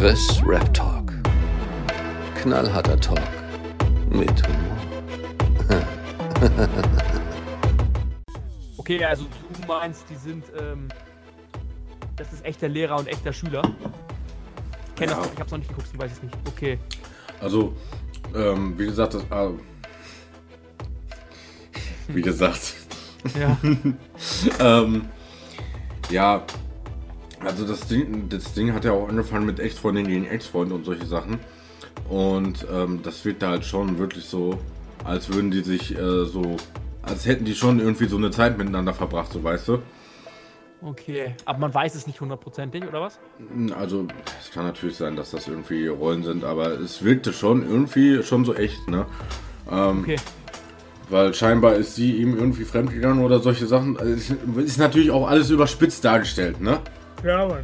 Chris Rap Talk. Knallharter Talk mit Humor. Okay, also du meinst, die sind, ähm, das ist echter Lehrer und echter Schüler. Ich kenne Ja. das, ich hab's noch nicht geguckt, ich weiß es nicht. Okay. Also, ähm, wie gesagt, das, ah, wie gesagt, Ja. ähm, ja, also das Ding, das Ding hat ja auch angefangen mit Ex-Freundin gegen Ex-Freund und solche Sachen. Und ähm, das wirkt da halt schon wirklich so, als würden die sich äh, so, als hätten die schon irgendwie so eine Zeit miteinander verbracht, so weißt du. Okay. Aber man weiß es nicht hundertprozentig, oder was? Also, es kann natürlich sein, dass das irgendwie Rollen sind, aber es wirkte schon irgendwie schon so echt, ne? Ähm, Okay. Weil scheinbar ist sie ihm irgendwie fremdgegangen oder solche Sachen. Also, es Ist natürlich auch alles überspitzt dargestellt, ne? Ja, Mann.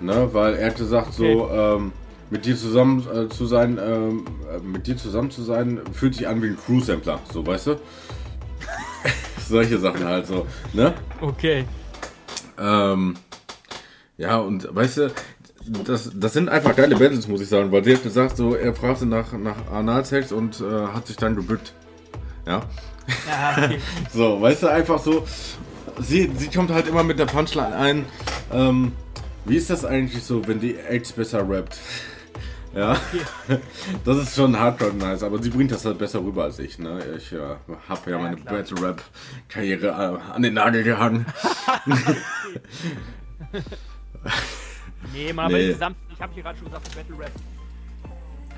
ne? Weil er hat gesagt, so, ähm, mit dir zusammen äh, zu sein, ähm, äh, mit dir zusammen zu sein, fühlt sich an wie ein Crew-Sampler, so, weißt du? solche Sachen halt so, ne? Okay. Ähm, ja, und weißt du, das, das sind einfach geile Battles, muss ich sagen, weil der hat gesagt, so, er fragte nach, nach Analsex und äh, hat sich dann gebückt. Ja. Ja, okay. So, weißt du, einfach so. Sie, sie kommt halt immer mit der Punchline ein. Ähm, wie ist das eigentlich so, wenn die Ex besser rappt? Ja, das ist schon hardcore nice, aber sie bringt das halt besser rüber als ich. Ne? Ich äh, habe ja, meine klar. Battle Rap Karriere äh, an den Nagel gehangen. Nee, man, aber Nee. insgesamt, ich habe hier gerade schon gesagt, Battle Rap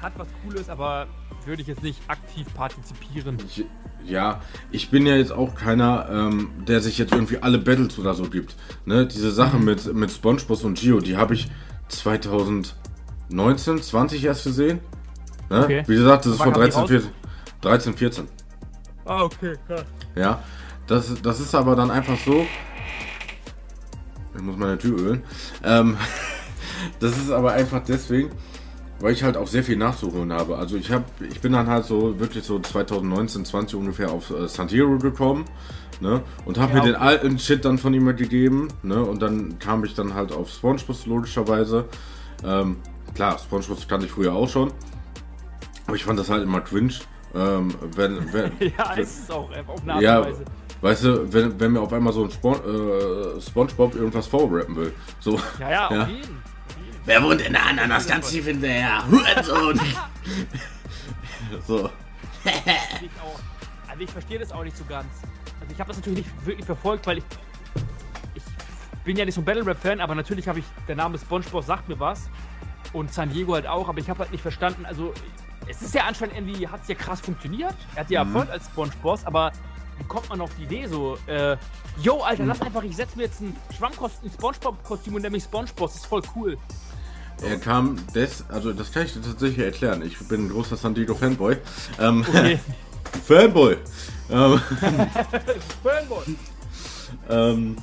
hat was Cooles, aber würde ich jetzt nicht aktiv partizipieren. Ich, ja, ich bin ja jetzt auch keiner, ähm, der sich jetzt irgendwie alle Battles oder so gibt. Ne? Diese. Sache mit, mit SpongeBob und Gio, die habe ich 2019, 20 erst gesehen. Ne? Okay. Wie gesagt, das ist die 13, raus? 14, 13, 14. Ah, okay, klar. Ja, das, das ist aber dann einfach so. Ich muss meine Tür ölen. Ähm, das ist aber einfach deswegen, weil ich halt auch sehr viel nachzuholen habe. Also ich habe, ich bin dann halt so wirklich so 2019, 20 ungefähr auf äh, San Diego gekommen. Ne? Und habe Ja, mir den alten Shit dann von ihm gegeben. Ne? Und dann kam ich dann halt auf SpongeBob logischerweise. Ähm, klar, SpongeBob kannte ich früher auch schon. Aber ich fand das halt immer cringe. Ähm, wenn, wenn, Ja, es ist auch äh, auf eine Art ja, Weise. weißt du, wenn, wenn mir auf einmal so ein Spon äh, Spongebob irgendwas vorrappen will. So, Ja, ja, Ja. auf jeden. Wer wohnt in der Ananas ganz tief hinterher? Hurensohn! so. Ich auch. Also ich verstehe das auch nicht so ganz. Also ich habe das natürlich nicht wirklich verfolgt, weil ich ich bin ja nicht so ein Battle Rap Fan, aber natürlich habe ich der Name SpongeBob sagt mir was und San Diego halt auch, aber ich habe halt nicht verstanden. Also es ist ja anscheinend irgendwie hat es ja krass funktioniert. Er hat ja Mhm. Erfolg als SpongeBob, aber wie kommt man auf die Idee so? Äh, Yo, Alter, lass einfach, ich setze mir jetzt ein Schwammkosten SpongeBob-Kostüm und nenne mich SpongeBob. Das ist voll cool. Er kam des, also das kann ich dir tatsächlich erklären. Ich bin ein großer San Diego Fanboy. Ähm, Okay. Fanboy! Ähm, Fanboy. ähm,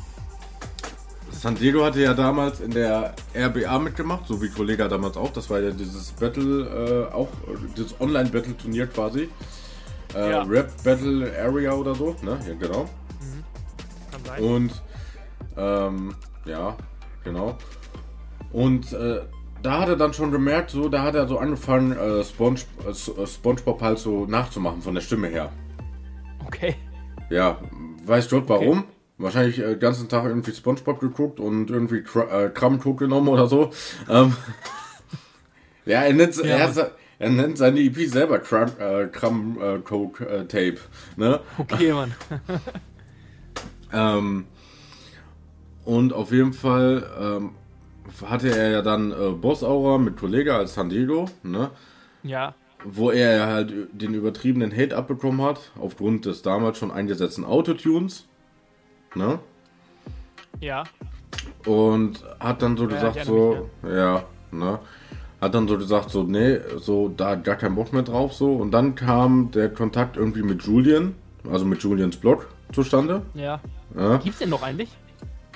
San Diego hatte ja damals in der RBA mitgemacht, so wie Kollega damals auch. Das war ja dieses Battle, äh, auch dieses Online-Battle-Turnier quasi. Äh, Ja. Rap Battle Area oder so, ne? Ja, genau. Kann sein. Und ähm, ja, genau. Und äh, da hat er dann schon gemerkt, so, da hat er so angefangen, äh, Sponge, äh, SpongeBob halt so nachzumachen von der Stimme her. Okay. Ja, weiß Gott warum. Wahrscheinlich äh, den ganzen Tag irgendwie Spongebob geguckt und irgendwie Kr äh, Kram-Coke genommen oder so. Ähm, ja, er nennt, Ja, er, er nennt seine EP selber Kram, äh, Kram äh, Coke äh, Tape. Ne? Okay, Mann. Ähm, und auf jeden Fall ähm, hatte er ja dann äh, Boss Aura mit Kollege als San Diego, ne? Ja. wo er ja halt den übertriebenen Hate abbekommen hat, aufgrund des damals schon eingesetzten Autotunes. Ne? Ja. Und hat dann so Ja, gesagt, ich so, ja, ne? Hat dann so gesagt, so, nee, so, da hat gar keinen Bock mehr drauf, so. Und dann kam der Kontakt irgendwie mit Julian, also mit Julians Blog zustande. Ja. Ja. Gibt's den noch eigentlich?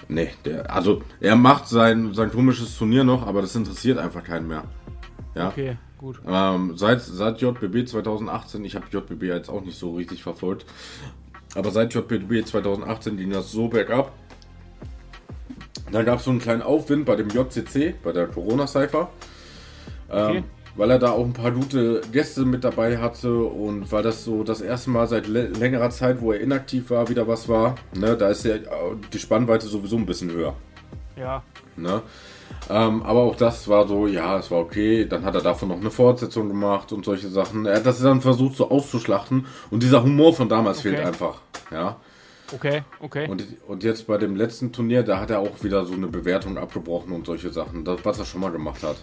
Nee, der, also er macht sein, sein komisches Turnier noch, aber das interessiert einfach keinen mehr. Ja. Okay, gut. Ähm, seit, seit JBB 2018, ich habe JBB jetzt auch nicht so richtig verfolgt, aber seit JBB 2018 ging das so bergab. Dann gab es so einen kleinen Aufwind bei dem JCC, bei der Corona-Cypher. Ähm, Okay. Weil er da auch ein paar gute Gäste mit dabei hatte und weil das so das erste Mal seit lä- längerer Zeit, wo er inaktiv war, wieder was war. Ne, da ist ja die Spannweite sowieso ein bisschen höher. Ja. Ne? Ähm, aber auch das war so, ja, es war okay. Dann hat er davon noch eine Fortsetzung gemacht und solche Sachen. Er hat das dann versucht so auszuschlachten und dieser Humor von damals Okay. fehlt einfach. Ja. Okay, okay. Und, und jetzt bei dem letzten Turnier, da hat er auch wieder so eine Bewertung abgebrochen und solche Sachen, das, was er schon mal gemacht hat.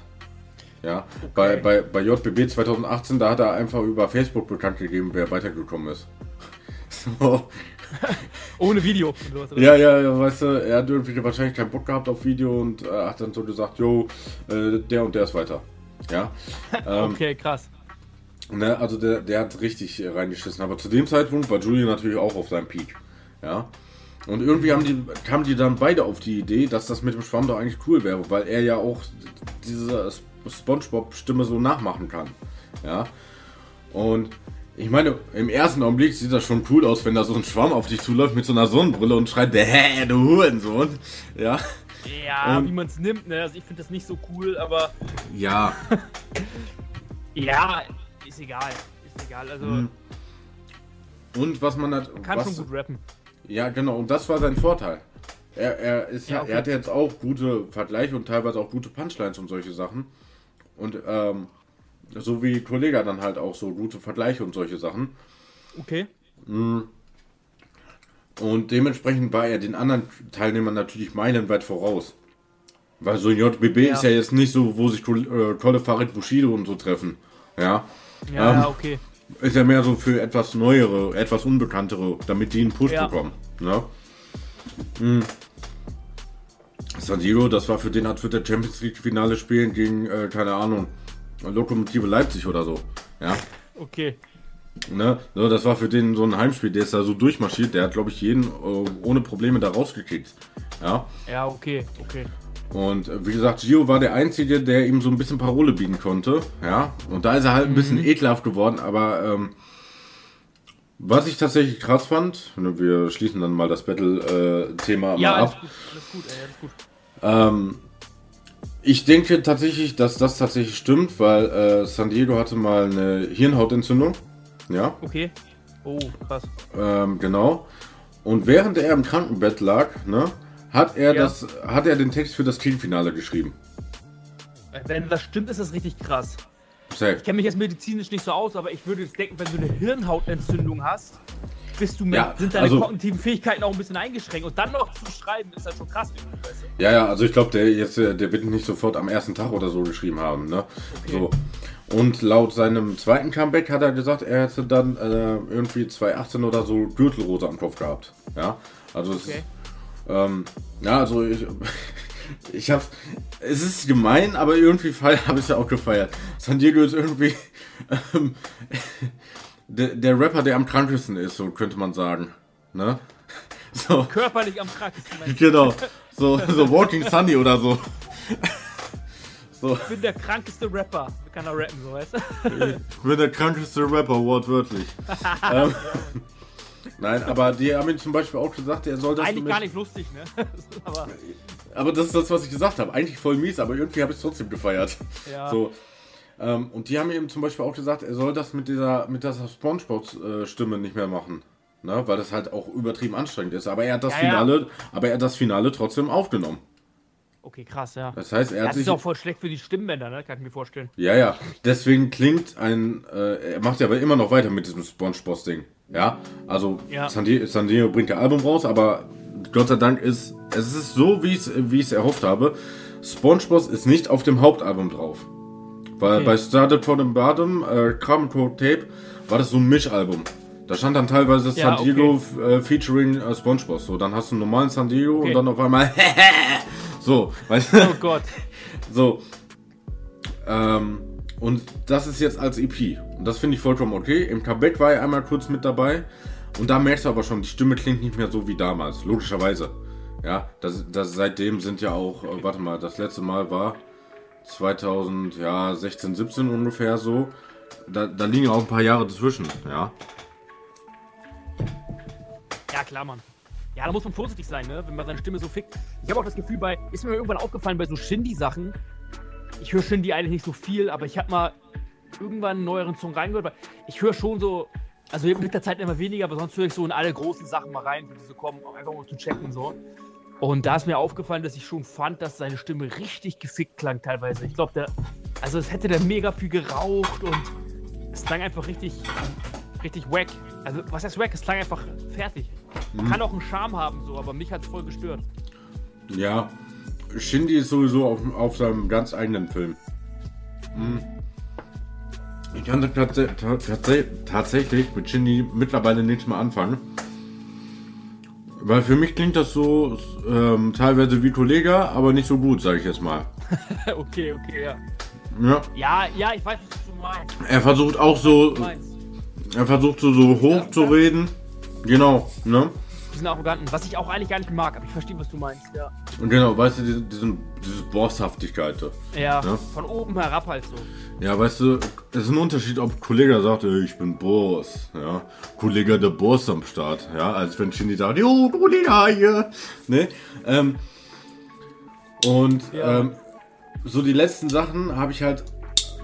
Ja, bei, bei, bei JBB 2018, da hat er einfach über Facebook bekannt gegeben, wer weitergekommen ist. So. Ohne Video. Ja, ja, ja, weißt du, er hat irgendwie wahrscheinlich keinen Bock gehabt auf Video und äh, hat dann so gesagt, jo, äh, der und der ist weiter. Ja, ähm, Okay, krass. ne, also der, der hat richtig äh, reingeschissen, aber zu dem Zeitpunkt war Julian natürlich auch auf seinem Peak. Ja, und irgendwie haben die, kamen die dann beide auf die Idee, dass das mit dem Schwamm doch eigentlich cool wäre, weil er ja auch diese Spongebob-Stimme so nachmachen kann. Ja, und ich meine, im ersten Augenblick sieht das schon cool aus, wenn da so ein Schwamm auf dich zuläuft mit so einer Sonnenbrille und schreit, hä, du Hurensohn. Ja, Ja, Und- wie man es nimmt, ne? Also ich finde das nicht so cool, aber ja, ja, ist egal. Ist egal. Also Hm. Und was man hat. kann was, schon gut rappen. Ja, genau, und das war sein Vorteil. Er, er, ist, Ja, okay. er hatte jetzt auch gute Vergleiche und teilweise auch gute Punchlines und solche Sachen. Und ähm, so wie Kollega dann halt auch so gute Vergleiche und solche Sachen. Okay. Und dementsprechend war er den anderen Teilnehmern natürlich meilenweit voraus. Weil so ein JBB Ja. ist ja jetzt nicht so, wo sich äh, Kolle Farid Bushido und so treffen. Ja. Ja, Ähm, okay. Ist ja mehr so für etwas Neuere, etwas Unbekanntere, damit die einen Push Ja. bekommen. Ne? Mhm. San Diego, das war für den, als würde der Champions League Finale spielen gegen, äh, keine Ahnung, Lokomotive Leipzig oder so. Ja. Okay. Ne? So, das war für den so ein Heimspiel, der ist da so durchmarschiert, der hat, glaube ich, jeden äh, ohne Probleme da rausgekickt. Ja. Ja, okay, okay. Und äh, wie gesagt, Gio war der Einzige, der ihm so ein bisschen Parole bieten konnte. Ja. Und da ist er halt ein bisschen ekelhaft geworden, aber ähm, was ich tatsächlich krass fand, ne, wir schließen dann mal das Battle-Thema Ja, mal alles ab. gut, alles gut, ey, alles gut. Ähm, ich denke tatsächlich, dass das tatsächlich stimmt, weil äh, San Diego hatte mal eine Hirnhautentzündung. Ja. Okay. Oh, krass. Ähm, genau. Und während er im Krankenbett lag, ne, hat er Ja. das, hat er den Text für das Teamfinale geschrieben. Wenn das stimmt, ist das richtig krass. Safe. Ich kenne mich jetzt medizinisch nicht so aus, aber ich würde jetzt denken, wenn du eine Hirnhautentzündung hast, bist du mit, Ja, sind deine also- kognitiven Fähigkeiten auch ein bisschen eingeschränkt. Und dann noch zu schreiben, ist halt schon krass. Ja, ja, also ich glaube, der jetzt, äh, der wird nicht sofort am ersten Tag oder so geschrieben haben, ne? So. Und laut seinem zweiten Comeback hat er gesagt, er hätte dann äh, irgendwie 2018 oder so Gürtelrose am Kopf gehabt. Ja. Also es, Okay. ähm, ja, also ich, ich hab's, es ist gemein, aber irgendwie habe ich ja auch gefeiert. San Diego ist irgendwie ähm, der, der Rapper, der am krankesten ist, so könnte man sagen. Ne? So. Körperlich am krassesten. Mensch. Genau. So, so Walking Sunny oder so. So, Ich bin der krankeste Rapper. Kann er rappen, so weißt du? ich bin der krankeste Rapper, wortwörtlich. ähm, nein, aber die haben ihm zum Beispiel auch gesagt, er soll das Eigentlich gar nicht lustig, ne? aber Aber das ist das, was ich gesagt habe. Eigentlich voll mies, aber irgendwie habe ich es trotzdem gefeiert. ja. So. Ähm, und die haben ihm zum Beispiel auch gesagt, er soll das mit dieser, mit dieser Spongebob-Stimme nicht mehr machen. Ne? Weil das halt auch übertrieben anstrengend ist. Aber er hat das Ja, ja. Finale, aber er hat das Finale trotzdem aufgenommen. Okay, krass, ja. Das heißt, er hat Das sich. ist auch voll schlecht für die Stimmbänder, ne? Kann ich mir vorstellen. Ja, ja. Deswegen klingt ein. Äh, er macht ja aber immer noch weiter mit diesem SpongeBob-Ding. Ja. Also, Ja. San, Di San Diego bringt ja Album raus, aber Gott sei Dank ist. Es ist so, wie ich es erhofft habe. SpongeBob ist nicht auf dem Hauptalbum drauf. Weil Okay. bei Started from the Bottom, äh, Carbon Code Tape, war das so ein Mischalbum. Da stand dann teilweise Ja, San Diego äh, featuring äh, SpongeBob. So, dann hast du einen normalen San Diego Okay. und dann auf einmal. so, weißt du? Oh Gott. So. Ähm, und das ist jetzt als EP. Und das finde ich vollkommen okay. Im Comeback war er einmal kurz mit dabei. Und da merkst du aber schon, die Stimme klingt nicht mehr so wie damals. Logischerweise. Ja, das, das seitdem sind ja auch, äh, warte mal, das letzte Mal war 2016, 17 ungefähr so. Da, da liegen auch ein paar Jahre dazwischen, ja. Ja, klar, Mann. Ja, da muss man vorsichtig sein, ne? Wenn man seine Stimme so fickt. Ich habe auch das Gefühl bei, ist mir irgendwann aufgefallen bei so Shindy-Sachen, ich höre Shindy eigentlich nicht so viel, aber ich habe mal irgendwann einen neueren Song reingehört, weil ich höre schon so, also mit der Zeit immer weniger, aber sonst höre ich so in alle großen Sachen mal rein, die so kommen, einfach mal zu checken und so. Und da ist mir aufgefallen, dass ich schon fand, dass seine Stimme richtig gefickt klang teilweise. Ich glaube, der, also es hätte der mega viel geraucht und es klang einfach richtig, richtig wack. Also was heißt wack? Es klang einfach fertig. Mhm. Kann auch einen Charme haben, so, aber mich hat es voll gestört. Ja, Shindy ist sowieso auf, auf seinem ganz eigenen Film. Hm. Ich kann tats tats tatsächlich mit Shindy mittlerweile nichts mehr anfangen. Weil für mich klingt das so ähm, teilweise wie Kollega, aber nicht so gut, sage ich jetzt mal. okay, okay, ja. Ja, Ja, ja, ich weiß, was du meinst. er versucht auch so, er versucht so, so hoch zu reden. Genau, ne? Diesen Arroganten, was ich auch eigentlich gar nicht mag, aber ich verstehe, was du meinst, ja. Und genau, weißt du, diese, diese Bosshaftigkeit. so. Ja, Ja. von oben herab halt so. Ja, weißt du, es ist ein Unterschied, ob Kollege sagt, ey, ich bin Boss, ja. Kollege der Boss am Start, ja, als wenn Shindy sagt, jo, Kollege hier, ne? Ähm, und Ja. ähm, so die letzten Sachen habe ich halt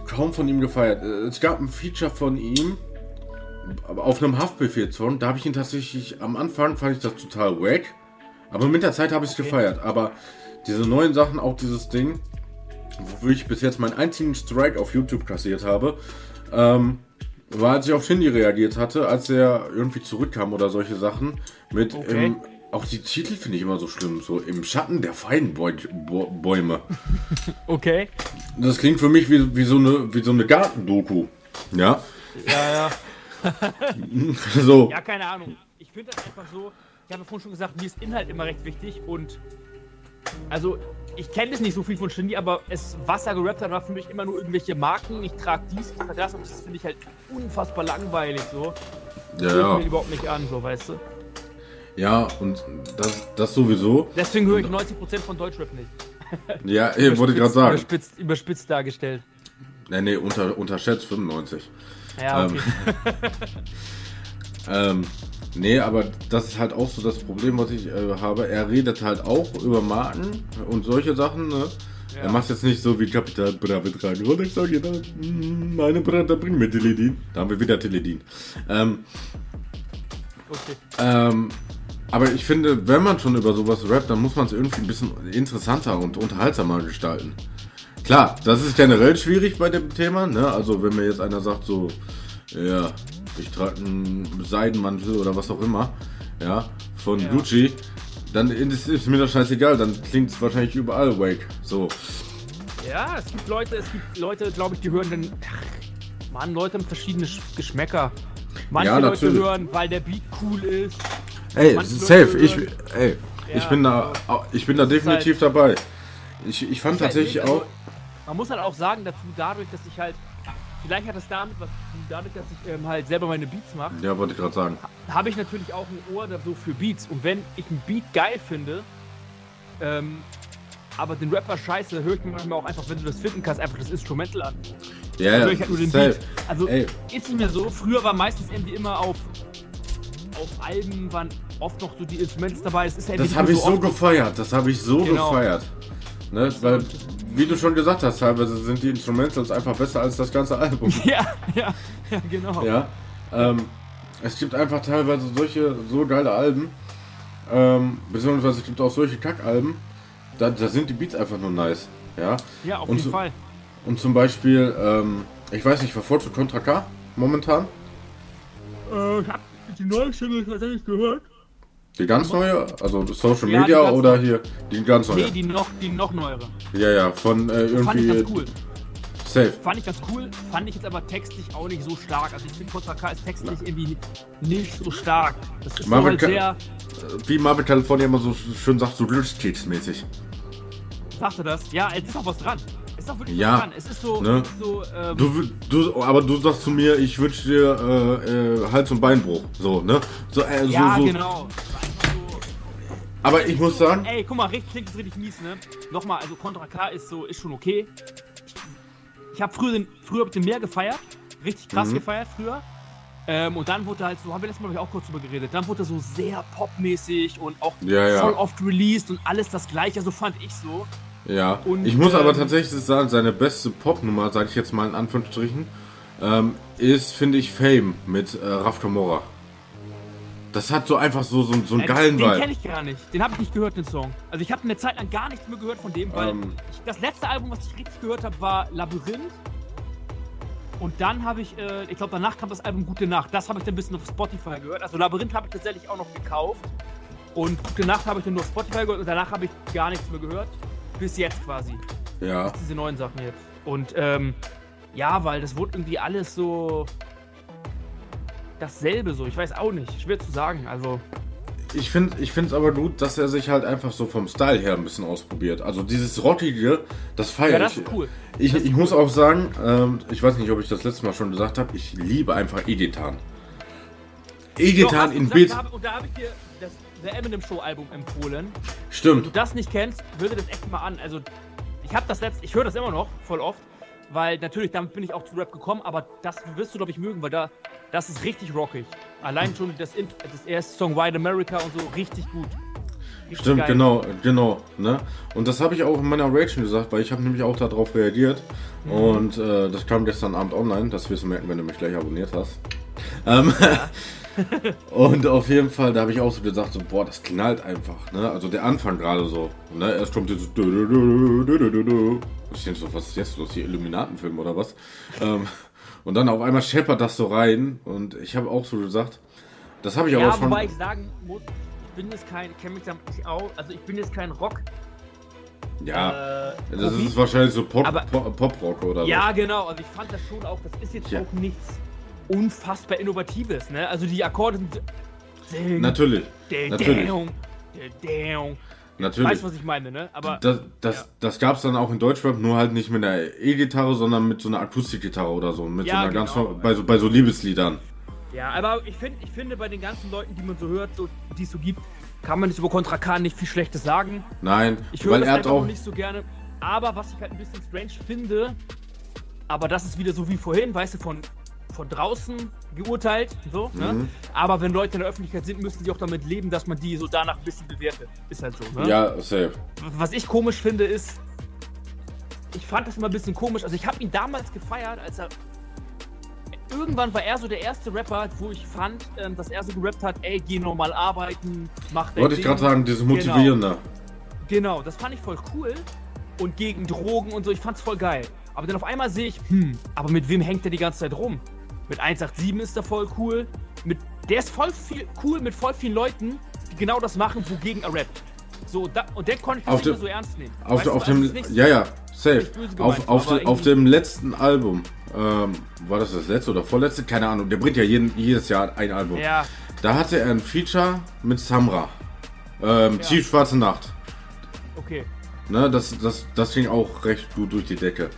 kaum von ihm gefeiert. Äh, Es gab ein Feature von ihm auf einem Haftbefehl-Song, da habe ich ihn tatsächlich, am Anfang fand ich das total wack, aber mit der Zeit habe ich es gefeiert. Aber diese neuen Sachen, auch dieses Ding, wofür ich bis jetzt meinen einzigen Strike auf YouTube kassiert habe, ähm, war, als ich auf Shindy reagiert hatte, als er irgendwie zurückkam oder solche Sachen. Mit Okay. im, auch die Titel finde ich immer so schlimm, so im Schatten der Feigenbäume. Okay. Das klingt für mich wie, wie so eine, wie so eine Gartendoku. Ja, Ja, ja. so. Ja, keine Ahnung. Ich finde das einfach so, ich habe vorhin schon gesagt, mir ist Inhalt immer recht wichtig und also ich kenne das nicht so viel von Shindy, aber es, was er gerappt hat, war für mich immer nur irgendwelche Marken. Ich trage dies, ich trage das und das finde ich halt unfassbar langweilig so. Ja, Hört ja. mir überhaupt nicht an, so, weißt du. Ja, und das, das sowieso. Deswegen höre ich 90% von Deutschrap nicht. Ja, ich wollte gerade sagen. Überspitzt, überspitzt dargestellt. Nee, nee, unter, unterschätzt 95. Ja, Ähm, okay. Ähm, nee, aber das ist halt auch so das Problem, was ich äh, habe. Er redet halt auch über Marken und solche Sachen, ne? Ja. Er macht jetzt nicht so wie Kapital Bra betragen. Und ich sage jeder, "Mm, meine Brüder bringen mir Teledin. Da haben wir wieder Teledin. Ähm, okay. ähm, aber ich finde, wenn man schon über sowas rappt, dann muss man es irgendwie ein bisschen interessanter und unterhaltsamer gestalten. Klar, das ist generell schwierig bei dem Thema, ne? Also wenn mir jetzt einer sagt so, ja, ich trage einen Seidenmantel oder was auch immer, ja, von Ja. Gucci, dann ist, ist mir das scheißegal, dann klingt es wahrscheinlich überall Wake. So. Ja, es gibt Leute, es gibt Leute, glaube ich, die hören dann. Ach, Mann, Leute haben verschiedene Sch- Geschmäcker. Manche Ja, Leute hören, weil der Beat cool ist. Ey, Manche safe, ich, ey, ich Ja, bin da, ich bin da ist halt- definitiv dabei. Ich, ich fand tatsächlich Also, auch, Man muss halt auch sagen, dazu, dadurch, dass ich halt. Vielleicht hat es damit was zu tun, dadurch, dass ich ähm, halt selber meine Beats mache, ja, wollte ich gerade sagen. habe ich natürlich auch ein Ohr da so für Beats. Und wenn ich einen Beat geil finde, ähm, aber den Rapper scheiße, höre ich mir manchmal auch einfach, wenn du das finden kannst, einfach das Instrumental an. Ja, ich halt. Also Ey. ist es mir so, früher war meistens irgendwie immer auf, auf Alben waren oft noch so die Instrumentals dabei. Es ist ja Das habe mehr ich so oft- gefeiert, das habe ich so Genau. gefeiert. Ne, weil, wie du schon gesagt hast, teilweise sind die Instrumentals einfach besser als das ganze Album. Ja, ja, ja, genau. ja. Ähm, es gibt einfach teilweise solche so geile Alben, ähm, beziehungsweise es gibt auch solche Kackalben, da, da sind die Beats einfach nur nice. Ja. Ja, auf Und jeden so- Fall. Und zum Beispiel, ähm, ich weiß nicht, verfolgst du Contra K momentan? Äh, ich hab die neue Single tatsächlich gehört. Die ganz neue, also Social Ja, Media oder neue. hier die ganz neue? Nee, die noch, die noch neuere. Ja, ja, von äh, Fand ich irgendwie ganz cool. safe. Fand ich ganz cool, fand ich jetzt aber textlich auch nicht so stark. Also ich finde K ist textlich irgendwie nicht so stark. Das ist so Marvin halt sehr, Wie Marvel California immer so schön sagt, so Glückskeks-mäßig. sagte das? Ja, es ist auch was dran. Ist auch wirklich Ja, dran. Es ist so, ne? ist so ähm, Du, du, aber du sagst zu mir, ich wünsche dir äh, äh, Hals- und Beinbruch. So, ne? So, äh, ja, so, so. genau. Aber ich muss sagen, Ey, guck mal, richtig, klingt das richtig mies, ne? Nochmal, also Contra K ist so, ist schon okay. Ich, ich habe früher den, früher hab den mehr gefeiert, richtig krass Mhm. gefeiert früher. Ähm, und dann wurde halt so, haben wir letztes Mal ich, auch kurz drüber geredet, dann wurde er so sehr popmäßig und auch Ja, ja. voll oft released und alles das gleiche, so fand ich so. Ja, Und, ich muss aber ähm, tatsächlich sagen, seine beste Popnummer, sage ich jetzt mal in Anführungsstrichen, ähm, ist, finde ich, Fame mit äh, Raf Kamora. Das hat so einfach so, so, so einen Äh, geilen den kenne Vibe. ich gar nicht. Den habe ich nicht gehört, den Song. Also ich habe eine Zeit lang gar nichts mehr gehört von dem, weil Ähm. ich, das letzte Album, was ich richtig gehört habe, war Labyrinth. Und dann habe ich, äh, ich glaube, danach kam das Album Gute Nacht. Das habe ich dann ein bisschen auf Spotify gehört. Also Labyrinth habe ich tatsächlich auch noch gekauft. Und Gute Nacht habe ich dann nur auf Spotify gehört und danach habe ich gar nichts mehr gehört. Bis jetzt quasi. Ja, Bis diese neuen Sachen jetzt. Und ähm, ja, weil das wurde irgendwie alles so dasselbe so. Ich weiß auch nicht. Schwer zu sagen. Also. ich finde ich es aber gut, dass er sich halt einfach so vom Style her ein bisschen ausprobiert. Also dieses Rockige, das feiere Ja, das ich. ist cool. Ich, ist ich muss auch sagen, ähm, ich weiß nicht, ob ich das letzte Mal schon gesagt habe, ich liebe einfach Editan. Editan in gesagt, Beat. da hab- Und da habe ich dir das The Eminem Show Album empfohlen. Wenn du Stimmt. das nicht kennst, hör dir das echt mal an. Also, ich habe das letzte, ich höre das immer noch voll oft, weil natürlich damit bin ich auch zu Rap gekommen, aber das wirst du glaube ich mögen, weil da das ist richtig rockig. Allein schon das, Int- das erste Song White America und so richtig gut. Richtig Stimmt, geil. genau, genau. Ne? Und das habe ich auch in meiner Reaction gesagt, weil ich habe nämlich auch darauf reagiert. Mhm. Und äh, das kam gestern Abend online. Das wirst du merken, wenn du mich gleich abonniert hast. Ähm, und auf jeden Fall, da habe ich auch so gesagt, so, boah, das knallt einfach. Ne? Also der Anfang gerade so. Ne? Erst kommt dieses... Ich denke so, was ist jetzt los? Die Illuminatenfilm oder was? Ähm, und dann auf einmal scheppert das so rein. Und ich habe auch so gesagt, das habe ich Ja, aber schon... wobei ich sagen muss, ich bin jetzt kein, kenne mich damit nicht aus, also ich bin jetzt kein Rock. ja, äh, das ist wahrscheinlich so Pop, Aber- Pop, Pop-Rock oder so. Ja, genau. Also ich fand das schon auch, das ist jetzt Ja. auch nichts unfassbar Innovatives, ne? Also die Akkorde sind. Ding, Natürlich, ding, natürlich. ding, natürlich. Weißt was ich meine, ne? Aber Das, das, Ja. das gab es dann auch in Deutschrap, nur halt nicht mit einer E-Gitarre, sondern mit so einer Akustikgitarre oder so. Mit Ja, so einer ganz genau. bei so, bei so Liebesliedern. ja, aber ich finde, ich finde bei den ganzen Leuten, die man so hört, so, die es so gibt, kann man nicht über Contra Khan nicht viel Schlechtes sagen. Nein, Ich höre weil das er hat auch. nicht so gerne. Aber was ich halt ein bisschen strange finde, aber das ist wieder so wie vorhin, weißt du, von, von draußen geurteilt, so, ne? Mhm. Aber wenn Leute in der Öffentlichkeit sind, müssen sie auch damit leben, dass man die so danach ein bisschen bewertet. Ist halt so, ne? Ja, safe. Was ich komisch finde, ist, ich fand das immer ein bisschen komisch. Also ich habe ihn damals gefeiert, als er irgendwann war er so der erste Rapper, wo ich fand, ähm, dass er so gerappt hat, ey, geh normal arbeiten, mach dein Wollte ich gerade sagen, diese motivierende. Genau, das fand ich voll cool. Und gegen Drogen und so, ich fand's voll geil. Aber dann auf einmal sehe ich, hm, aber mit wem hängt der die ganze Zeit rum? Mit 187 ist er voll cool. Mit, der ist voll viel cool mit voll vielen Leuten, die genau das machen, wogegen er rappt. So, da, und den konnte ich Auf nicht dem- so ernst nehmen. Auf, Weißt auf dem, ja, ja, safe. gemeint, Auf, auf, de, auf dem letzten Album, ähm, war das das letzte oder vorletzte? Keine Ahnung, der bringt ja jeden, jedes Jahr ein Album. Ja, Da hatte er ein Feature mit Samra. Ähm, Ja. Tief Schwarze Nacht. okay. Ne, das, das, das ging auch recht gut durch die Decke.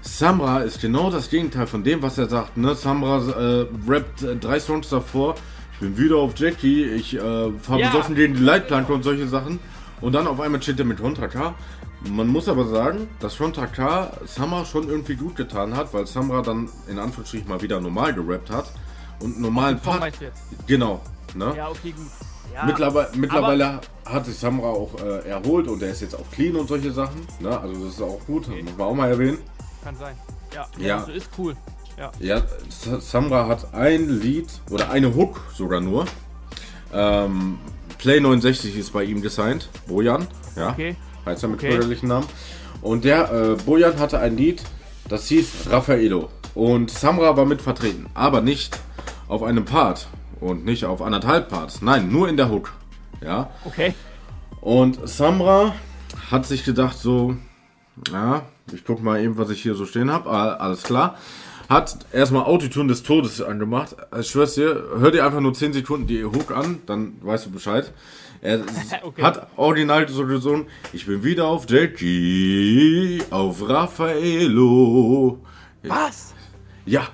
Samra ist genau das Gegenteil von dem, was er sagt. Ne? Samra äh, rappt äh, drei Songs davor. Ich bin wieder auf Jackie, ich äh, fahre Ja. besoffen gegen die Leitplanke und solche Sachen. Und dann auf einmal steht er mit Contra K. Man muss aber sagen, dass Contra K Samra schon irgendwie gut getan hat, weil Samra dann in Anführungsstrichen mal wieder normal gerappt hat. Und normalen Part. Genau. Ne? Ja, okay, gut. Ja, Mittlerweile, mittlerweile hat sich Samra auch äh, erholt und er ist jetzt auch clean und solche Sachen. Ne? Also das ist auch gut, das muss man auch mal erwähnen. Kann sein. Ja, Ja. Also ist cool. Ja. Ja, Samra hat ein Lied oder eine Hook sogar nur. Ähm, Play 69 ist bei ihm gesigned. Bojan, ja, Okay. heißt er mit Okay. bürgerlichen Namen. Und der äh, Bojan hatte ein Lied, das hieß Raffaello. Und Samra war mit vertreten, aber nicht auf einem Part und nicht auf anderthalb Parts. Nein, nur in der Hook. Ja, Okay. Und Samra hat sich gedacht so, ja, ich guck mal eben, was ich hier so stehen habe. Alles klar. Hat erstmal Autotune des Todes angemacht. Ich schwör's dir, hör dir einfach nur 10 Sekunden die Hook an, dann weißt du Bescheid. Er Okay. hat original so gesungen, ich bin wieder auf Jackie, auf Raffaello. Was? Ja.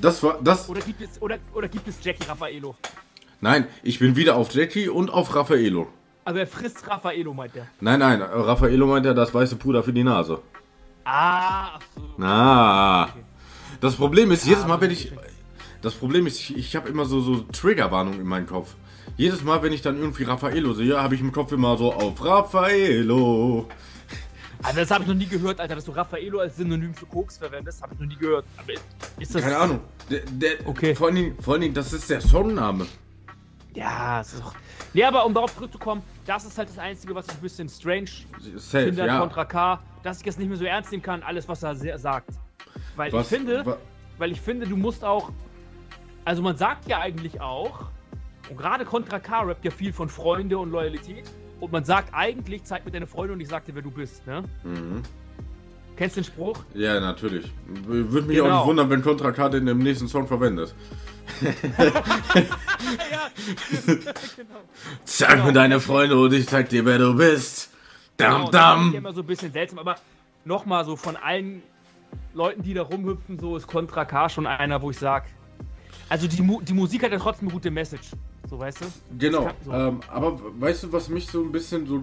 Das war, das, Oder gibt es, oder, oder gibt es Jackie Raffaello? nein, ich bin wieder auf Jackie und auf Raffaello. Also er frisst Raffaello, meint er. Nein, nein, Raffaello meint ja das weiße Puder für die Nase. Ah, ach so. Ah. Das Problem ist, jedes Mal, wenn ich. Das Problem ist, ich, ich habe immer so, so Triggerwarnungen in meinem Kopf. Jedes Mal, wenn ich dann irgendwie Raffaello sehe, habe ich im Kopf immer so auf Raffaello. Also das habe ich noch nie gehört, Alter, dass du Raffaello als Synonym für Koks verwendest, habe ich noch nie gehört. Aber ist das. Keine Ahnung. Der, der, Okay. Vor allen, Dingen, vor allen Dingen, das ist der Songname. Ja, es ist doch. Nee, aber um darauf zurückzukommen, das ist halt das Einzige, was ich ein bisschen strange Safe, finde an ja. Contra K, dass ich es nicht mehr so ernst nehmen kann, alles, was er sagt. Weil Was- ich finde, wa- weil ich finde, du musst auch. Also man sagt ja eigentlich auch, und gerade Contra K rappt ja viel von Freunde und Loyalität. Und man sagt eigentlich, zeig mir deine Freunde und ich sag dir, wer du bist, ne? Mhm. Kennst du den Spruch? Ja, natürlich. Würde mich auch Genau. nicht wundern, wenn Contra K den im nächsten Song verwendet. ja, genau. Zeig Genau. mir deine Freunde und ich zeig dir, wer du bist. Genau, Dam, das dam. immer so ein bisschen seltsam, aber nochmal so von allen Leuten, die da rumhüpfen, so ist Contra K schon einer, wo ich sag. Also die, Mu die Musik hat ja trotzdem eine gute Message. So weißt du? Genau. Kann- so. Ähm, aber weißt du, was mich so ein bisschen so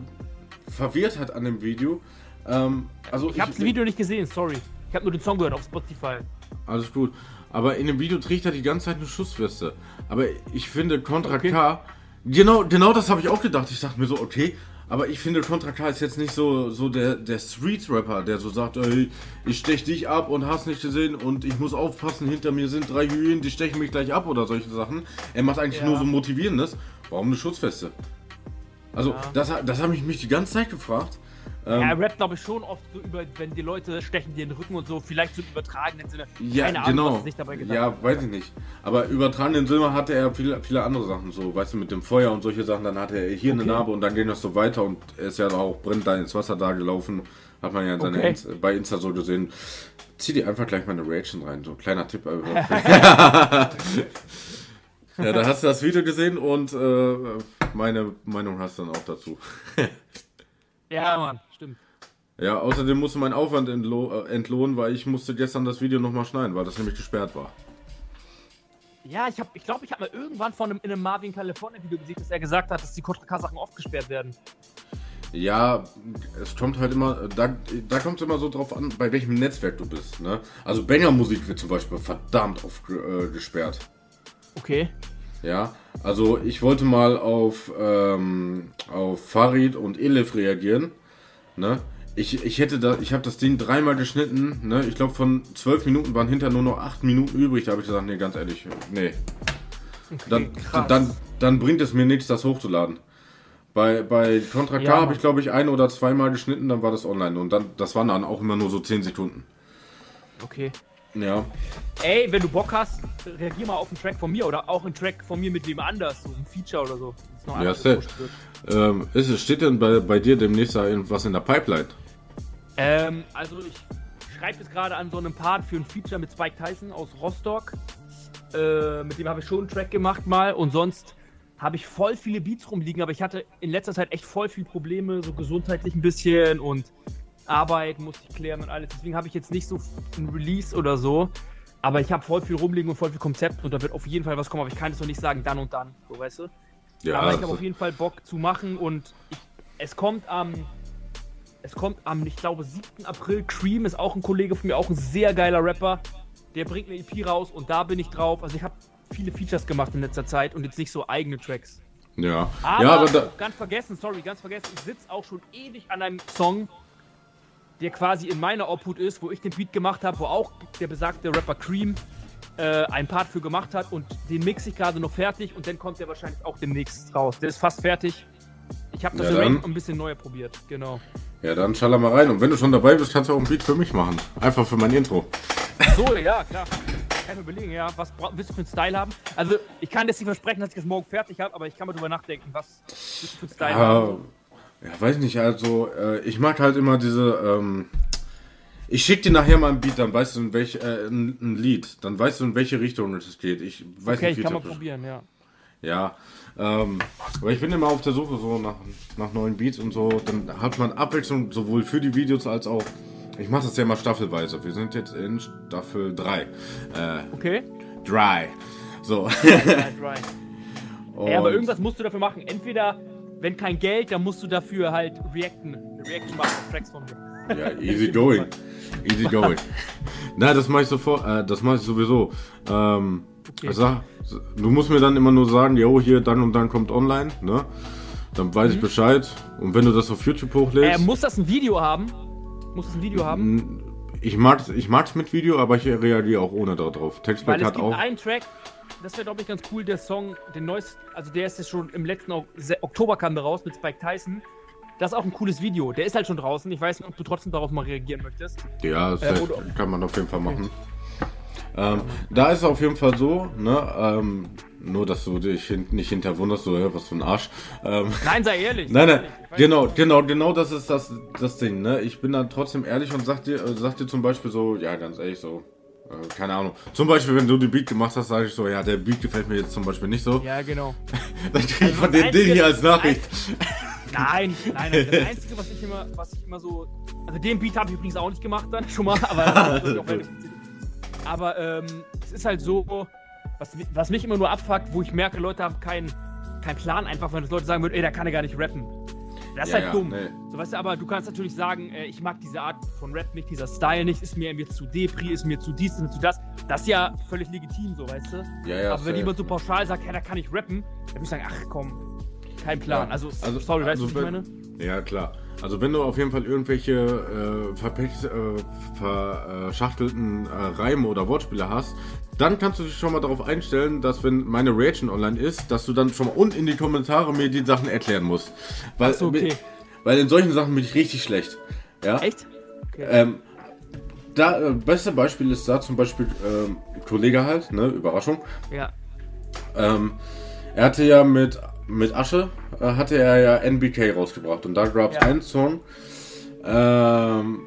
verwirrt hat an dem Video? Ähm, also Ich habe das Video nicht gesehen, sorry. Ich habe nur den Song gehört auf Spotify. Alles gut. Aber in dem Video trägt er die ganze Zeit eine Schussweste. Aber ich finde Contra Okay. K. Genau, genau das habe ich auch gedacht. Ich dachte mir so, okay. Aber ich finde Contra K ist jetzt nicht so, so der, der Street-Rapper, der so sagt, ey, ich stech dich ab und hast nicht gesehen und ich muss aufpassen, hinter mir sind drei Hyänen, die stechen mich gleich ab oder solche Sachen. Er macht eigentlich Ja. nur so motivierendes. Warum eine Schutzweste? Also, Ja. das, das habe ich mich die ganze Zeit gefragt. Ähm, er rappt, glaube ich, schon oft so über, wenn die Leute stechen dir in den Rücken und so, vielleicht im übertragenen Sinne. Ja, Keine Ahnung, genau. was sich dabei gedacht ja, weiß ich nicht. Aber übertragenen Sinne hatte er viele, viele andere Sachen, so, weißt du, mit dem Feuer und solche Sachen. Dann hatte er hier eine Okay. Narbe und dann ging das so weiter und er ist ja auch brennt da ins Wasser da gelaufen. Hat man ja in Okay. Insta, bei Insta so gesehen. Zieh dir einfach gleich mal eine Reaction rein, so kleiner Tipp. ja, da hast du das Video gesehen und äh, meine Meinung hast du dann auch dazu. Ja, Mann. Ja, außerdem musste mein Aufwand entlo äh, entlohnen, weil ich musste gestern das Video nochmal schneiden, weil das nämlich gesperrt war. Ja, ich glaube, ich, glaub, ich habe mal irgendwann von einem, in einem Marvin California Video gesehen, dass er gesagt hat, dass die Contra K Sachen oft gesperrt werden. Ja, es kommt halt immer, da, da kommt es immer so drauf an, bei welchem Netzwerk du bist. Ne? Also Banger-Musik wird zum Beispiel verdammt oft äh, gesperrt. Okay. Ja, also ich wollte mal auf, ähm, auf Farid und Elif reagieren. Ne? Ich, ich hätte da, ich habe das Ding dreimal geschnitten. Ne? Ich glaube von zwölf Minuten waren hinter nur noch acht Minuten übrig. Da habe ich gesagt, nee, ganz ehrlich, nee. okay Dann, krass. dann, dann bringt es mir nichts, das hochzuladen. Bei, bei Contra K Ja, habe ich, glaube ich, ein oder zweimal geschnitten, dann war das online. Und dann, das waren dann auch immer nur so 10 Sekunden. Okay. Ja. Ey, wenn du Bock hast, reagier mal auf einen Track von mir oder auch einen Track von mir mit wem anders, so ein Feature oder so. Ist noch Ja, wird. Ähm, ist es, steht denn bei, bei dir demnächst da irgendwas in der Pipeline? Ähm, also ich schreibe jetzt gerade an so einem Part für ein Feature mit Spike Tyson aus Rostock. Äh, mit dem habe ich schon einen Track gemacht mal und sonst habe ich voll viele Beats rumliegen, aber ich hatte in letzter Zeit echt voll viel Probleme, so gesundheitlich ein bisschen und Arbeit musste ich klären und alles. Deswegen habe ich jetzt nicht so ein Release oder so. Aber ich habe voll viel rumliegen und voll viel Konzept und da wird auf jeden Fall was kommen, aber ich kann es noch nicht sagen, dann und dann, so weißt du? Ja, aber ich habe auf jeden Fall Bock zu machen und ich, es kommt am. Es kommt am, ich glaube, 7. April. Cream ist auch ein Kollege von mir, auch ein sehr geiler Rapper. Der bringt eine EP raus und da bin ich drauf. Also ich habe viele Features gemacht in letzter Zeit und jetzt nicht so eigene Tracks. ja. Aber, ja, aber da, ganz vergessen, sorry, ganz vergessen, ich sitze auch schon ewig an einem Song, der quasi in meiner Obhut ist, wo ich den Beat gemacht habe, wo auch der besagte Rapper Cream äh, ein Part für gemacht hat und den mix ich gerade noch fertig und dann kommt der wahrscheinlich auch demnächst raus. Der ist fast fertig. Ich habe das Ja, dann. ein bisschen neu probiert, genau. ja, dann schaller mal rein. Und wenn du schon dabei bist, kannst du auch ein Beat für mich machen. Einfach für mein Intro. So, ja, klar. Kann ich überlegen, ja, was willst du für einen Style haben? Also, ich kann jetzt nicht versprechen, dass ich das morgen fertig habe, aber ich kann mal drüber nachdenken, was willst du für einen Style Ja, haben? ja, weiß nicht, also äh, ich mag halt immer diese. Ähm, ich schick dir nachher mal ein Beat, dann weißt du, in welch, äh, ein, ein Lied, dann weißt du, in welche Richtung es geht. Ich weiß Okay, nicht, ich kann mal das- probieren, ja. Ja, ähm, aber ich bin immer auf der Suche so nach, nach neuen Beats und so. Dann hat man Abwechslung sowohl für die Videos als auch. Ich mache das ja mal staffelweise. Wir sind jetzt in Staffel 3. Äh, Okay? Dry. So. Right, right. Und, Ja, aber irgendwas musst du dafür machen. Entweder, wenn kein Geld, dann musst du dafür halt reacten. Eine Reaction machen auf Tracks von mir. Ja, easy going. Easy going. Na, das mache ich sofort. Äh, das mache ich sowieso. Ähm, Okay. sag, du musst mir dann immer nur sagen, jo, hier dann und dann kommt online, ne? Dann weiß Mhm. ich Bescheid. Und wenn du das auf YouTube Äh, hochlädst. muss das ein Video haben? Muss es ein Video haben? Ich mag's, ich mag's mit Video, aber ich reagiere auch ohne darauf. Textback es hat auch. einen Track, das wäre glaube ich ganz cool, der Song, den neuesten, also der ist jetzt schon im letzten Ok- Oktober kam der raus mit Spike Tyson. Das ist auch ein cooles Video. Der ist halt schon draußen. Ich weiß nicht, ob du trotzdem darauf mal reagieren möchtest. Ja, das Äh, kann man auf jeden Fall machen. Ähm, da ist es auf jeden Fall so, ne, ähm, nur dass du dich nicht hinterwunderst, so, ja, was für ein Arsch. Ähm, Nein, sei ehrlich. nein, nein, genau, genau, genau das ist das, das Ding, ne. Ich bin dann trotzdem ehrlich und sag dir, äh, sag dir zum Beispiel so, ja, ganz ehrlich, so, äh, keine Ahnung. Zum Beispiel, wenn du die Beat gemacht hast, sage ich so, ja, der Beat gefällt mir jetzt zum Beispiel nicht so. Ja, genau. Dann krieg ich von das den Ding hier als Nachricht. Nein, nein, nein. Das Einzige, was ich immer, was ich immer so. Also den Beat habe ich übrigens auch nicht gemacht dann schon mal, aber das ist auch Aber ähm, es ist halt so, was, was mich immer nur abfuckt, wo ich merke, Leute haben keinen keinen Plan einfach, wenn das Leute sagen würden, ey, der kann ja gar nicht rappen. Das ist Ja, halt ja, dumm. nee. So, weißt du, aber du kannst natürlich sagen, äh, ich mag diese Art von Rap nicht, dieser Style nicht, ist mir irgendwie zu Depri, ist mir zu dies, ist mir zu das. Das ist ja völlig legitim, so, weißt du? Ja, ja, aber wenn jemand so pauschal sagt, ja, da kann ich rappen, dann würde ich sagen, ach komm, kein Plan. Ja, Also, also- sorry, weißt du, also was ich meine? Ja, klar. Also wenn du auf jeden Fall irgendwelche äh, verpech- äh, verschachtelten äh, Reime oder Wortspiele hast, dann kannst du dich schon mal darauf einstellen, dass wenn meine Reaction online ist, dass du dann schon mal unten in die Kommentare mir die Sachen erklären musst. Weil, so, okay. weil in solchen Sachen bin ich richtig schlecht. Ja? Echt? Okay. Ähm, da, äh, beste Beispiel ist da zum Beispiel ähm, Kollege halt, ne, Überraschung. ja. Ähm, er hatte ja mit, mit Asche, äh, hatte er ja NBK rausgebracht und da gab es Ja. einen Song. Ähm,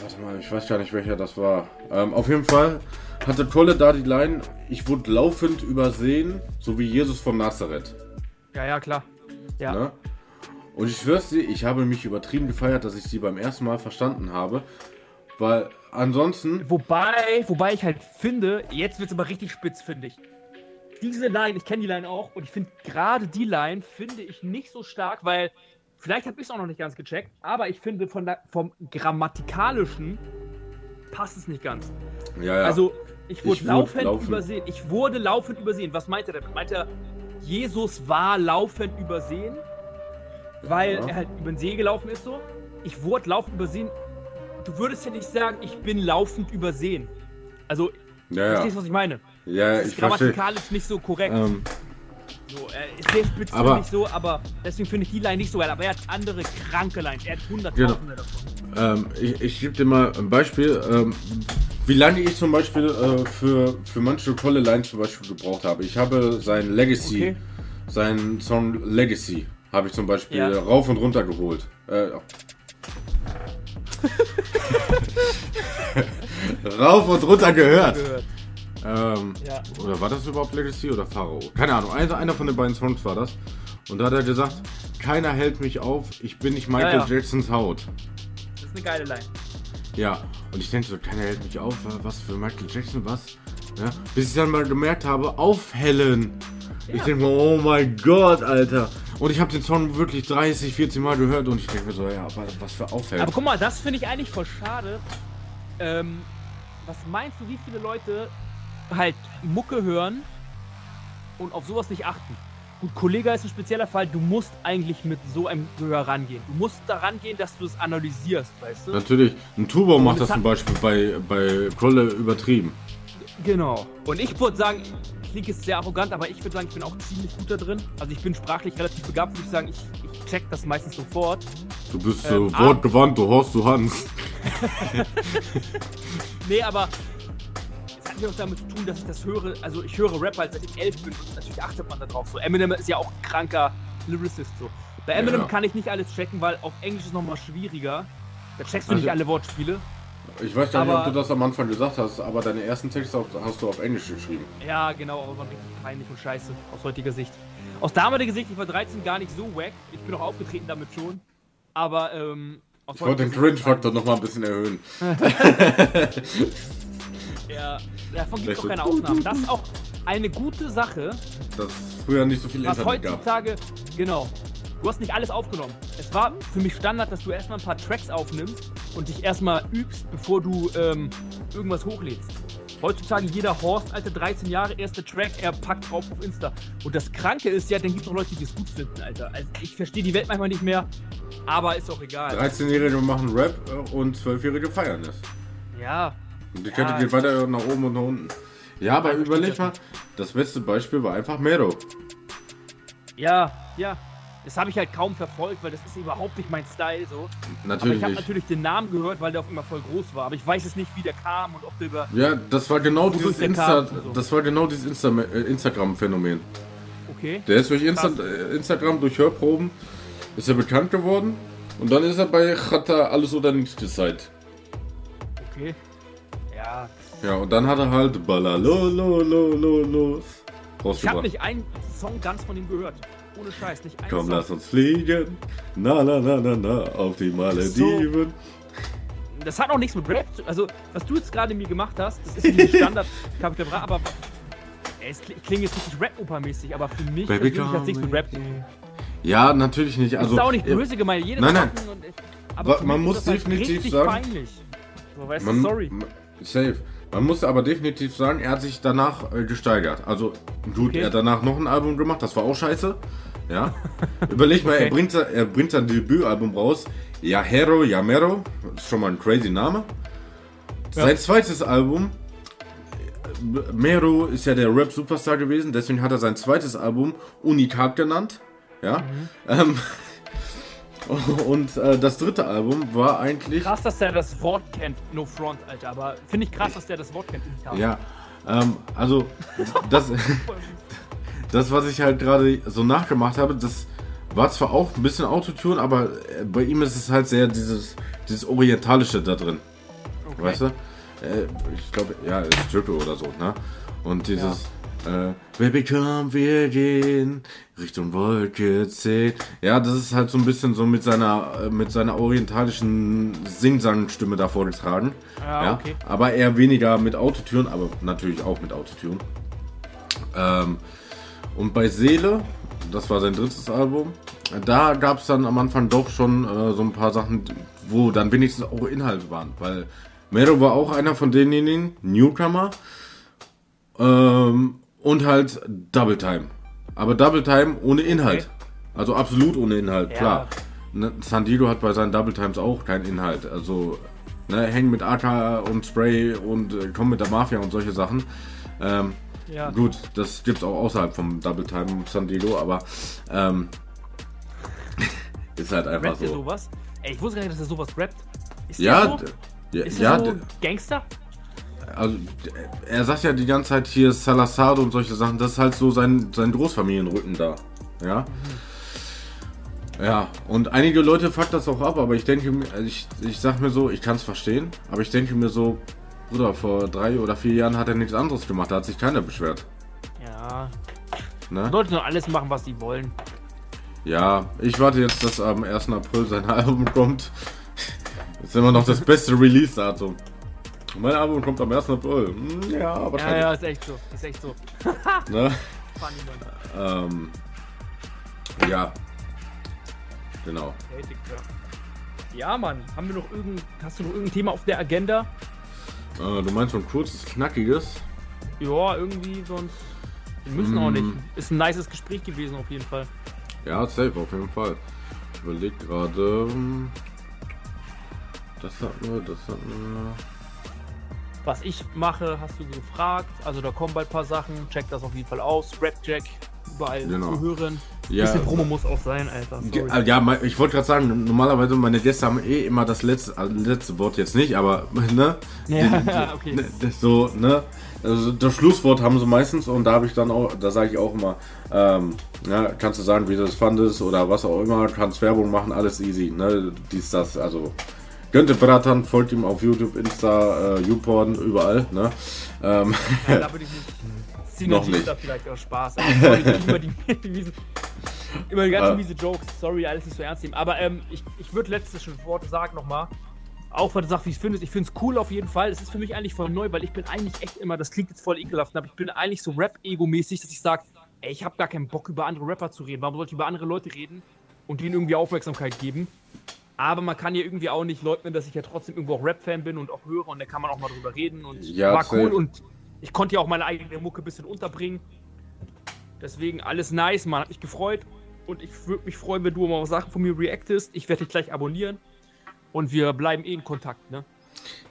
warte mal, ich weiß gar nicht welcher das war. Ähm, auf jeden Fall hatte Kolle da die Line, ich wurde laufend übersehen, so wie Jesus von Nazareth. Ja, ja, klar. Ja. Ne? Und ich schwör's dir, ich habe mich übertrieben gefeiert, dass ich sie beim ersten Mal verstanden habe. Weil ansonsten, Wobei, wobei ich halt finde, jetzt wird's aber richtig spitz, finde ich. Diese Line, ich kenne die Line auch und ich finde gerade die Line finde ich nicht so stark, weil vielleicht habe ich es auch noch nicht ganz gecheckt, aber ich finde von der, vom grammatikalischen passt es nicht ganz. ja, ja. Also ich wurde Ich laufend laufend- übersehen. Ich wurde laufend übersehen. Was meint er damit? Meint er, Jesus war laufend übersehen, weil Ja. er halt über den See gelaufen ist so? Ich wurde laufend übersehen. Du würdest ja nicht sagen, ich bin laufend übersehen. Also, ja, verstehst du, was ich meine? Ja Das ich ist verstehe. grammatikalisch nicht so korrekt. Ähm, So, er ist spitz Aber- nicht so, aber deswegen finde ich die Line nicht so geil. Aber er hat andere kranke Lines. Er hat hunderttausende davon. Ähm, ich ich gebe dir mal ein Beispiel, ähm, wie lange ich zum Beispiel äh, für, für manche tolle Lines zum Beispiel gebraucht habe. Ich habe sein Legacy, Okay. seinen Song Legacy, habe ich zum Beispiel Ja. rauf und runter geholt. Äh, rauf und runter gehört. Gehört. Ähm, Ja. Oder war das überhaupt Legacy oder Pharao? Keine Ahnung, einer, einer von den beiden Songs war das. Und da hat er gesagt, keiner hält mich auf, ich bin nicht Michael Ja, ja. Jacksons Haut. Das ist eine geile Line. Ja, und ich denke so, keiner hält mich auf, was für Michael Jackson, was? Ja, bis ich dann mal gemerkt habe, aufhellen. Ich denke mir, oh mein Gott, Alter. Und ich habe den Song wirklich 30, 40 Mal gehört und ich denke mir so, ja, wa- was für aufhellen. Aber guck mal, das finde ich eigentlich voll schade. Ähm, was meinst du, wie viele Leute halt Mucke hören und auf sowas nicht achten? Gut, Kollega ist ein spezieller Fall. Du musst eigentlich mit so einem Gehör rangehen. Du musst da rangehen, dass du es analysierst, weißt du? Natürlich, ein Tubo macht das zum Beispiel bei, bei Krolle übertrieben. Genau. Und ich würde sagen, klingt jetzt sehr arrogant, aber ich würde sagen, ich bin auch ziemlich gut da drin. Also ich bin sprachlich relativ begabt, würde ich sagen. Ich, ich check das meistens sofort. Du bist Ähm, so wortgewandt, du Horst, du Hans. Nee, aber hat ja auch damit zu tun, dass ich das höre. Also ich höre Rap, als ich elf bin und natürlich achtet man da drauf. So Eminem ist ja auch ein kranker Lyricist so. Bei Eminem Ja. kann ich nicht alles checken, weil auf Englisch ist nochmal schwieriger. Da checkst du Also- nicht alle Wortspiele. Ich weiß gar nicht, ob du das am Anfang gesagt hast, aber deine ersten Texte hast du auf Englisch geschrieben. Ja, genau, aber waren richtig peinlich und scheiße aus heutiger Sicht. Aus damaliger Sicht, ich war 13 gar nicht so wack. Ich bin auch aufgetreten damit schon. Aber ähm, Ich wollte den Cringe-Faktor nochmal ein bisschen erhöhen. Ja, Davon gibt es auch keine Aufnahmen. Das ist auch eine gute Sache. Dass früher nicht so viel was Internet heutzutage, gab. genau. Du hast nicht alles aufgenommen. Es war für mich Standard, dass du erstmal ein paar Tracks aufnimmst und dich erstmal übst, bevor du ähm, irgendwas hochlädst. Heutzutage jeder Horst, alte 13 Jahre, erste Track, er packt drauf auf Insta. Und das Kranke ist ja, dann gibt es noch Leute, die es gut finden, Alter. Also ich verstehe die Welt manchmal nicht mehr, aber ist auch egal. 13-Jährige machen Rap und 12-Jährige feiern es. Ja, und die ja, Kette geht weiter nach oben und nach unten. Ja, aber überleg mal, das beste Beispiel war einfach Mero. Ja, ja. Das habe ich halt kaum verfolgt, weil das ist überhaupt nicht mein Style so. Natürlich. Aber ich habe natürlich den Namen gehört, weil der auf immer voll groß war. Aber ich weiß es nicht, wie der kam und ob der über. Ja, das war genau dieses Insta, so. das war genau dieses Insta Instagram-Phänomen. Okay. Der ist durch Insta äh, Instagram, durch Hörproben, ist er bekannt geworden. Und dann ist er bei Chata alles oder nichts gesagt. Okay. Ja. Und dann hat er halt Balalololololo rausgebracht. Ich hab nicht einen Song ganz von ihm gehört. Ohne Scheiß, nicht einen Komm, Song. lass uns fliegen. Na, na, na, na, na, auf die Malediven. So, das hat auch nichts mit Rap zu Also, was du jetzt gerade mir gemacht hast, das ist nicht Standard Kapitel Bra, aber es klingt jetzt richtig Rap-Oper-mäßig, aber für mich Baby persönlich hat nichts mit Rap zu tun. Ja, natürlich nicht. Also, das ist auch nicht böse gemeint. Jede nein, nein. Und, äh, aber man muss halt definitiv halt sagen. So, weißt man, du, sorry. Man, Safe. Man muss aber definitiv sagen, er hat sich danach äh, gesteigert. Also, gut, Okay. er hat danach noch ein Album gemacht, das war auch scheiße. Ja. Überleg mal, er, Okay. bringt, er bringt sein Debütalbum raus. Yahero Yamero. Ist schon mal ein crazy Name. Ja. Sein zweites Album. Mero ist ja der Rap-Superstar gewesen, deswegen hat er sein zweites Album Unikat genannt. Ja. Mhm. Ähm, und äh, das dritte Album war eigentlich. Krass, dass der das Wort kennt. No front, Alter. Aber finde ich krass, dass der das Wort kennt. Ja, ähm, also das, das, was ich halt gerade so nachgemacht habe, das war zwar auch ein bisschen Autotune, aber äh, bei ihm ist es halt sehr dieses, dieses Orientalische da drin. Okay. Weißt du? Äh, ich glaube, ja, ist Türke oder so, ne? Und dieses äh, Baby komm, wir gehen Richtung Wolke 10. Ja, das ist halt so ein bisschen so mit seiner äh, mit seiner orientalischen Sing-Sang-Stimme da vorgetragen. Ja, Ja, okay. aber eher weniger mit Autotüren, aber natürlich auch mit Autotüren. Ähm, und bei Seele, das war sein drittes Album, da gab es dann am Anfang doch schon äh, so ein paar Sachen, wo dann wenigstens auch Inhalte waren. Weil Mero war auch einer von denjenigen, Newcomer, ähm, und halt Double Time. Aber Double Time ohne Inhalt. Also absolut ohne Inhalt, Ja. klar. Ne, Sandido hat bei seinen Double Times auch keinen Inhalt. Also, ne, hängen mit AK und Spray und äh, kommen mit der Mafia und solche Sachen. Ähm, Ja. Gut, das gibt's auch außerhalb vom Double Time Sandido, aber ähm, ist halt einfach Rappt so. sowas? Ey, ich wusste gar nicht, dass er sowas rappt. Ist Ja, der so? Ist ja er so Gangster? Also er sagt ja die ganze Zeit hier Salazar und solche Sachen, das ist halt so sein, sein Großfamilienrücken da. Ja. Ja, und einige Leute fuckt das auch ab, aber ich denke mir, also ich, ich sag mir so, ich kann es verstehen, aber ich denke mir so, Bruder, vor drei oder vier Jahren hat er nichts anderes gemacht, da hat sich keiner beschwert. Ja. Ne? Leute sollen alles machen, was sie wollen. Ja, ich warte jetzt, dass am 1. April sein Album kommt. Das ist immer noch das beste Release-Datum. Mein Album kommt am 1. April. Hm, Ja, Ja, wahrscheinlich. ja, ist echt so. Ist echt so. Ne? Funny, Mann. Ähm, ja. Genau. Ja, Mann. Haben wir noch irgend, hast du noch irgendein Thema auf der Agenda? Äh, du meinst so ein kurzes, knackiges? Ja, irgendwie sonst. Wir müssen auch Mm. nicht. Ist ein nices Gespräch gewesen auf jeden Fall. Ja, safe, auf jeden Fall. Ich überleg gerade. hm, Das hatten wir, das hatten wir. Was ich mache, hast du gefragt. Also da kommen bald ein paar Sachen. Check das auf jeden Fall aus. Rapjack überall Genau. zu hören. Ja, Bisschen Promo muss auch sein, Alter. Sorry. äh, Ja, ich wollte gerade sagen, normalerweise meine Gäste haben eh immer das letzte, also letzte Wort jetzt nicht, aber ne? Ja, Die- okay. ne, das so, ne? Also das Schlusswort haben sie meistens und da habe ich dann auch, da sage ich auch immer, ähm, ja, kannst du sagen, wie du das fandest oder was auch immer, kannst Werbung machen, alles easy, ne? Dies, das, also Gönnt den Bratan, folgt ihm auf YouTube, Insta, äh, YouPorn, überall, ne? Ähm, Ja, da würde ich nicht. Noch Synergie nicht. da vielleicht auch Spaß. Also, immer die, die immer die ganzen Äh. miese Jokes. Sorry, alles nicht so ernst nehmen. Aber ähm, ich, ich würde letztes Wort sagen nochmal. Auch weil du sagst, wie ich finde, ich finde es cool auf jeden Fall. Es ist für mich eigentlich voll neu, weil ich bin eigentlich echt immer, das klingt jetzt voll ekelhaft, aber ich bin eigentlich so Rap-Ego-mäßig, dass ich sage, ey, ich habe gar keinen Bock über andere Rapper zu reden. Warum sollte ich über andere Leute reden und denen irgendwie Aufmerksamkeit geben? Aber man kann ja irgendwie auch nicht leugnen, dass ich ja trotzdem irgendwo auch Rap-Fan bin und auch höre und da kann man auch mal drüber reden und Ja, war cool und ich konnte ja auch meine eigene Mucke ein bisschen unterbringen. Deswegen alles nice, man hat mich gefreut. Und ich würde mich freuen, wenn du mal Sachen von mir reactest. Ich werde dich gleich abonnieren. Und wir bleiben eh in Kontakt, ne?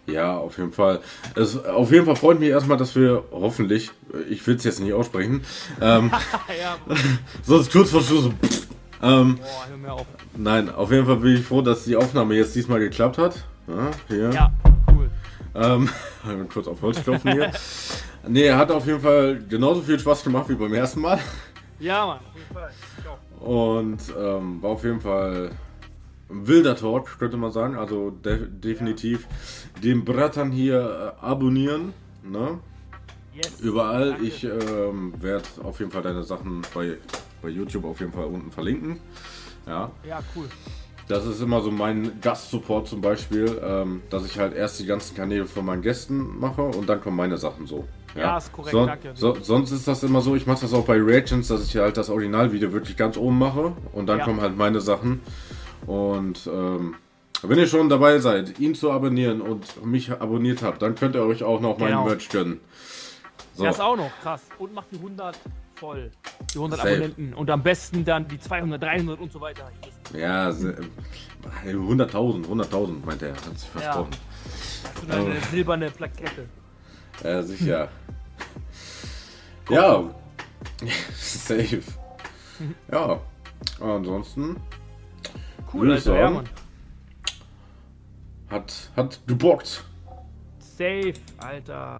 Ja, auf jeden Fall. Es, auf jeden Fall freut mich erstmal, dass wir hoffentlich, ich will es jetzt nicht aussprechen, ähm, ja, sonst kurz vor Schluss. so, pff, ähm, boah, hör mir auf. nein, auf jeden Fall bin ich froh, dass die Aufnahme jetzt diesmal geklappt hat. Ja, hier. Ja, cool. Ähm, kurz auf Holz klopfen hier. nee, hat auf jeden Fall genauso viel Spaß gemacht wie beim ersten Mal. Ja, Mann, auf jeden Fall. Und ähm, war auf jeden Fall ein wilder Talk, könnte man sagen. Also de definitiv den Brattern hier äh, abonnieren. Ne? Yes. Überall. Danke. Ich ähm, werde auf jeden Fall deine Sachen bei, bei YouTube auf jeden Fall unten verlinken. Ja. Ja, cool. Das ist immer so mein Gastsupport zum Beispiel, ähm, dass ich halt erst die ganzen Kanäle von meinen Gästen mache und dann kommen meine Sachen so. Ja, ist korrekt, So, danke. so, sonst ist das immer so, ich mache das auch bei Reactions, dass ich halt das Originalvideo wirklich ganz oben mache und dann Ja. kommen halt meine Sachen. Und ähm, wenn ihr schon dabei seid, ihn zu abonnieren und mich abonniert habt, dann könnt ihr euch auch noch meinen Genau. Merch gönnen. So. Das auch noch, krass. Und macht die 100 voll. Die 100 Safe. Abonnenten. Und am besten dann die 200, 300 und so weiter. Ja, se- äh, 100.000, 100.000 meint er, hat sich versprochen. Hast du eine silberne Plakette. Ja, sicher. ja, safe. Ja, ansonsten Cool, Alter. Ja, sagen. Mann. hat, hat gebockt. Safe, Alter.